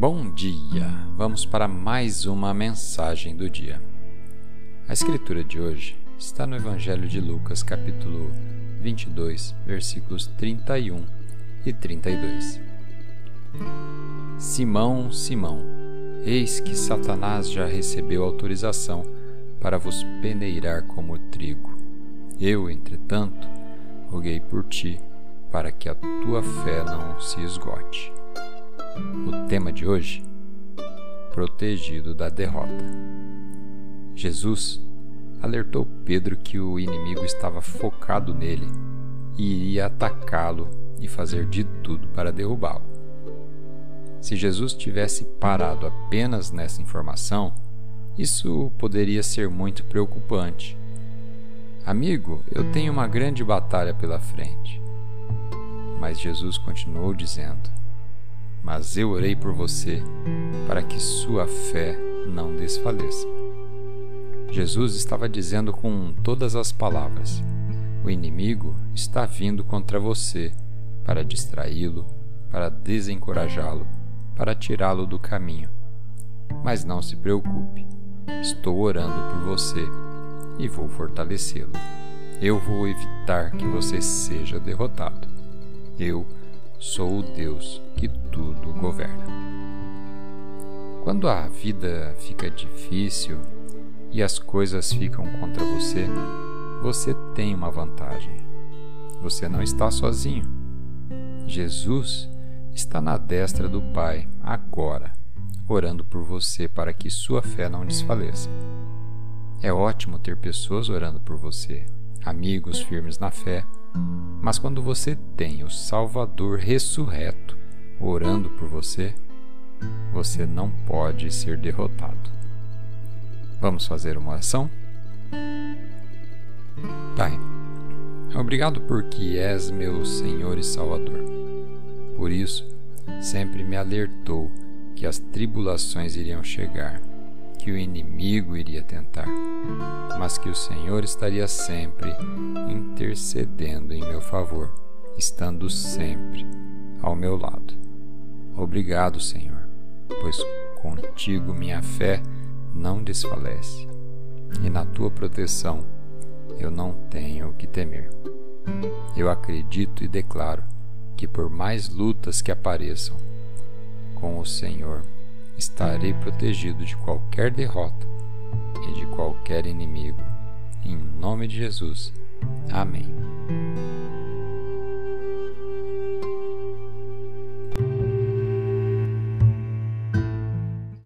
Bom dia! Vamos para mais uma mensagem do dia. A escritura de hoje está no Evangelho de Lucas, capítulo 22, versículos 31 e 32. Simão, Simão, eis que Satanás já recebeu autorização para vos peneirar como trigo. Eu, entretanto, roguei por ti, para que a tua fé não se esgote. O tema de hoje: Protegido da derrota. Jesus alertou Pedro que o inimigo estava focado nele e iria atacá-lo e fazer de tudo para derrubá-lo. Se Jesus tivesse parado apenas nessa informação, isso poderia ser muito preocupante. Amigo, eu tenho uma grande batalha pela frente. Mas Jesus continuou dizendo: mas eu orei por você para que sua fé não desfaleça. Jesus estava dizendo com todas as palavras: o inimigo está vindo contra você para distraí-lo, para desencorajá-lo, para tirá-lo do caminho. Mas não se preocupe, estou orando por você e vou fortalecê-lo. Eu vou evitar que você seja derrotado. Eu sou o Deus que tudo governa. Quando a vida fica difícil e as coisas ficam contra você, você tem uma vantagem. Você não está sozinho. Jesus está na destra do Pai agora, orando por você para que sua fé não desfaleça. É ótimo ter pessoas orando por você, amigos firmes na fé mas quando você tem o Salvador ressurreto orando por você, você não pode ser derrotado. Vamos fazer uma oração? Pai, obrigado porque és meu Senhor e Salvador. Por isso, sempre me alertou que as tribulações iriam chegar que o inimigo iria tentar, mas que o Senhor estaria sempre intercedendo em meu favor, estando sempre ao meu lado. Obrigado, Senhor, pois contigo minha fé não desfalece, e na tua proteção eu não tenho o que temer. Eu acredito e declaro que por mais lutas que apareçam, com o Senhor estarei protegido de qualquer derrota e de qualquer inimigo. Em nome de Jesus. Amém.